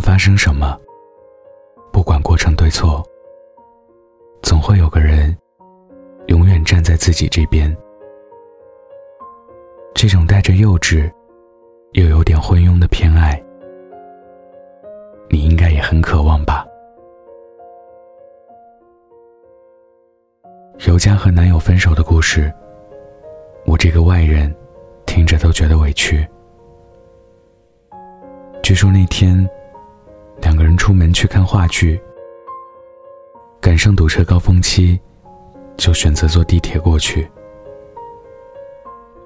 发生什么，不管过程对错，总会有个人永远站在自己这边。这种带着幼稚，又有点昏庸的偏爱，你应该也很渴望吧？尤佳和男友分手的故事，我这个外人听着都觉得委屈。据说那天，两个人出门去看话剧，赶上堵车高峰期，就选择坐地铁过去。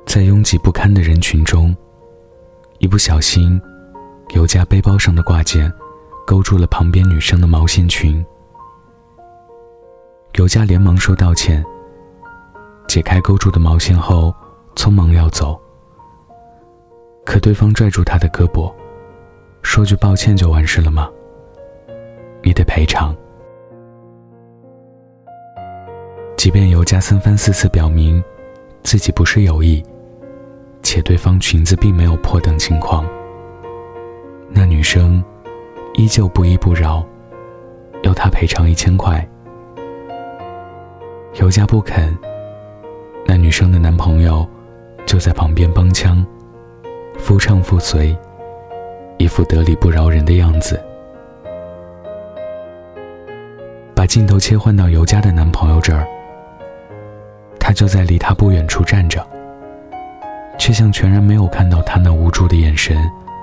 在拥挤不堪的人群中，一不小心，尤佳背包上的挂件勾住了旁边女生的毛线裙。尤佳连忙说道歉。解开勾住的毛线后，匆忙要走。可对方拽住他的胳膊，说句抱歉就完事了吗？你得赔偿。即便尤佳三番四次表明自己不是有意，且对方裙子并没有破等情况，那女生依旧不依不饶，要他赔偿一千块。尤佳不肯，那女生的男朋友就在旁边帮腔，夫唱妇随，一副得理不饶人的样子。把镜头切换到尤佳的男朋友这儿，他就在离他不远处站着，却像全然没有看到他那无助的眼神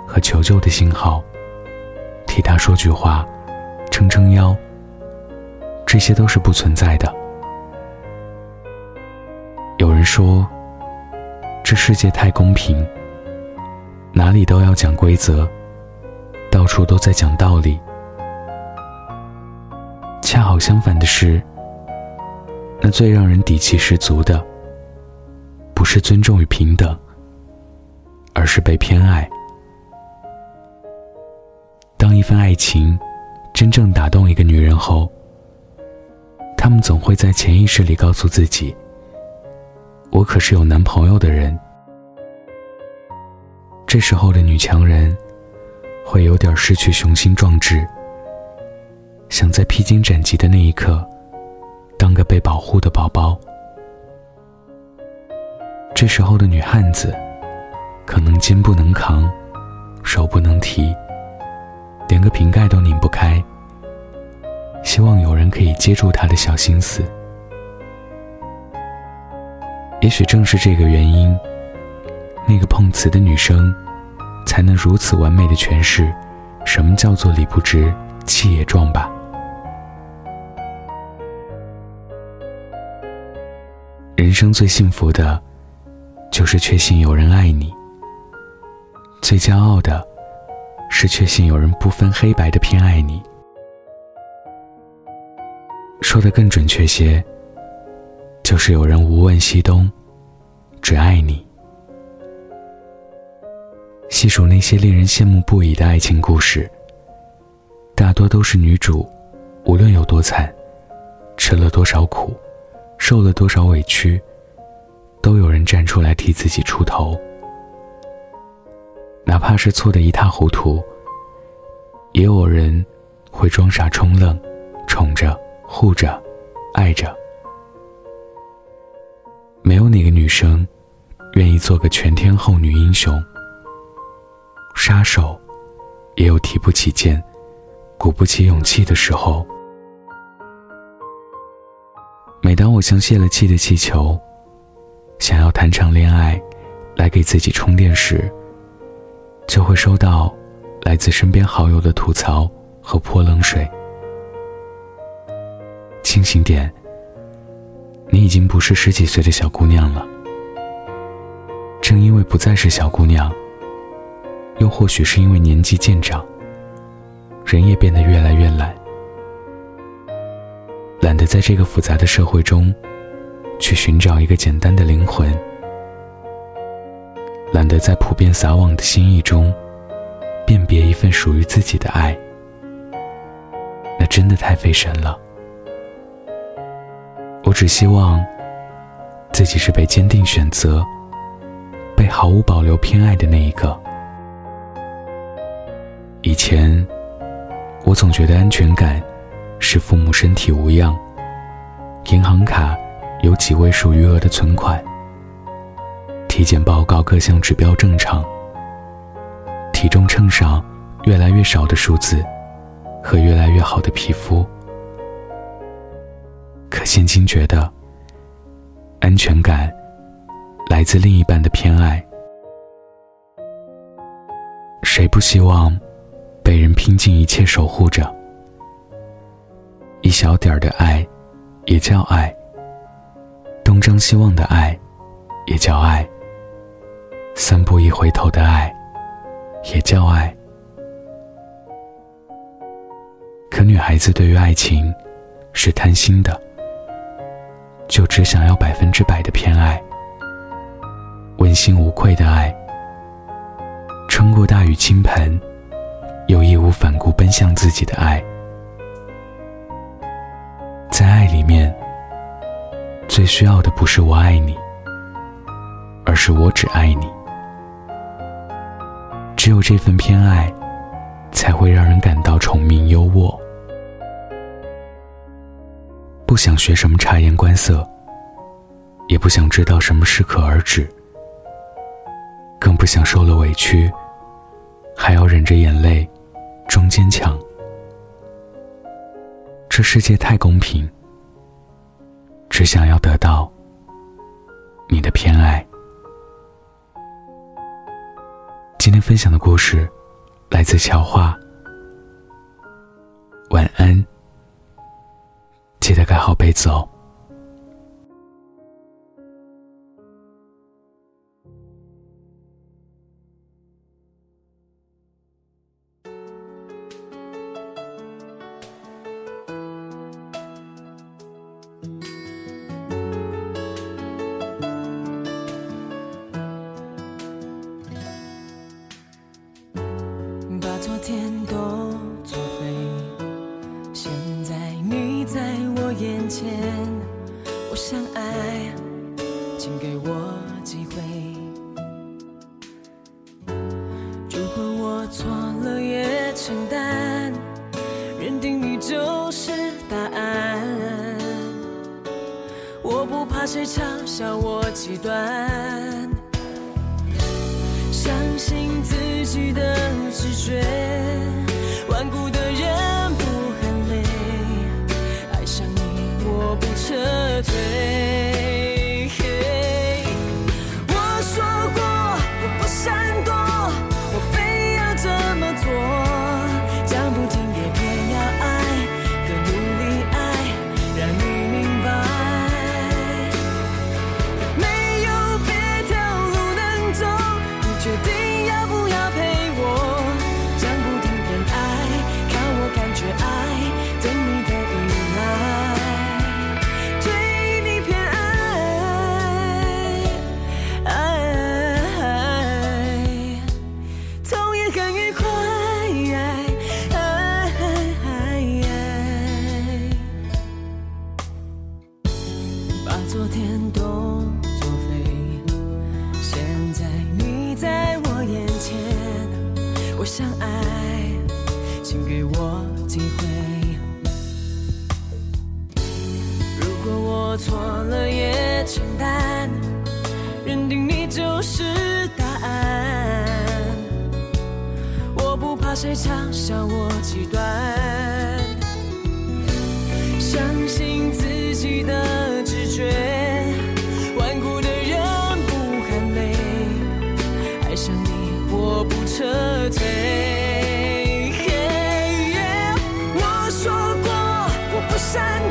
和求救的信号，替他说句话，撑撑腰。这些都是不存在的。有人说，这世界太公平，哪里都要讲规则，到处都在讲道理。恰好相反的是，那最让人底气十足的，不是尊重与平等，而是被偏爱。当一份爱情真正打动一个女人后，他们总会在潜意识里告诉自己。我可是有男朋友的人。这时候的女强人，会有点失去雄心壮志，想在披荆斩棘的那一刻，当个被保护的宝宝。这时候的女汉子，可能肩不能扛，手不能提，连个瓶盖都拧不开，希望有人可以接住她的小心思。也许正是这个原因，那个碰瓷的女生，才能如此完美的诠释，什么叫做理不直气也壮吧。人生最幸福的，就是确信有人爱你；最骄傲的，是确信有人不分黑白的偏爱你。说的更准确些。就是有人无问西东，只爱你。细数那些令人羡慕不已的爱情故事，大多都是女主，无论有多惨，吃了多少苦，受了多少委屈，都有人站出来替自己出头。哪怕是错得一塌糊涂，也有人会装傻充愣，宠着、护着、爱着。没有哪个女生愿意做个全天候女英雄。杀手也有提不起劲、鼓不起勇气的时候。每当我像泄了气的气球，想要谈场恋爱来给自己充电时，就会收到来自身边好友的吐槽和泼冷水。清醒点。你已经不是十几岁的小姑娘了。正因为不再是小姑娘，又或许是因为年纪渐长，人也变得越来越懒，懒得在这个复杂的社会中，去寻找一个简单的灵魂，懒得在普遍撒网的心意中，辨别一份属于自己的爱，那真的太费神了。我只希望自己是被坚定选择、被毫无保留偏爱的那一个。以前我总觉得安全感是父母身体无恙，银行卡有几位数余额的存款，体检报告各项指标正常，体重秤上越来越少的数字和越来越好的皮肤。可现今觉得，安全感来自另一半的偏爱。谁不希望被人拼尽一切守护着？一小点儿的爱，也叫爱；东张西望的爱，也叫爱；三步一回头的爱，也叫爱。可女孩子对于爱情是贪心的，就只想要百分之百的偏爱，问心无愧的爱。穿过大雨倾盆，又义无反顾奔向自己的爱，在爱里面，最需要的不是我爱你，而是我只爱你。只有这份偏爱，才会让人感到宠命优渥。不想学什么察言观色，也不想知道什么适可而止，更不想受了委屈。还要忍着眼泪，装坚强。这世界太公平，只想要得到你的偏爱。今天分享的故事来自乔画。晚安，记得盖好被子哦。都作废。现在你在我眼前，我想爱，请给我机会。如果我错了也承担，认定你就是答案。我不怕谁嘲笑我极端，相信自己的直觉，顽固的昨天都作废现在你在我眼前。我想爱请给我机会如果我错了也承担认定你就是答案。我不怕谁嘲笑我极端。相信自己的不撤退。我说过我不闪